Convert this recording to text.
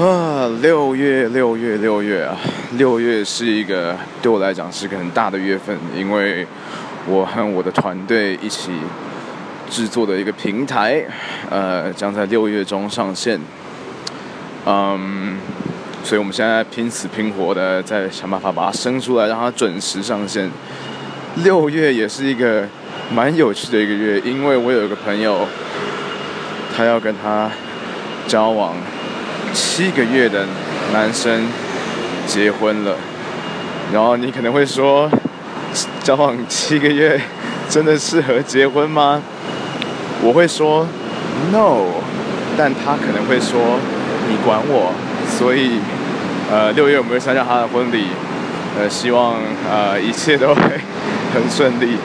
啊，六月，六月，六月啊！六月是一个对我来讲是一个很大的月份，因为我和我的团队一起制作的一个平台，呃，将在六月中上线。嗯，所以我们现在拼死拼活的在想办法把它生出来，让它准时上线。六月也是一个蛮有趣的一个月，因为我有一个朋友，他要跟他交往。七个月的男生结婚了，然后你可能会说，交往七个月真的适合结婚吗？我会说 no，但他可能会说你管我，所以呃六月我们会参加他的婚礼，呃希望呃一切都会很顺利。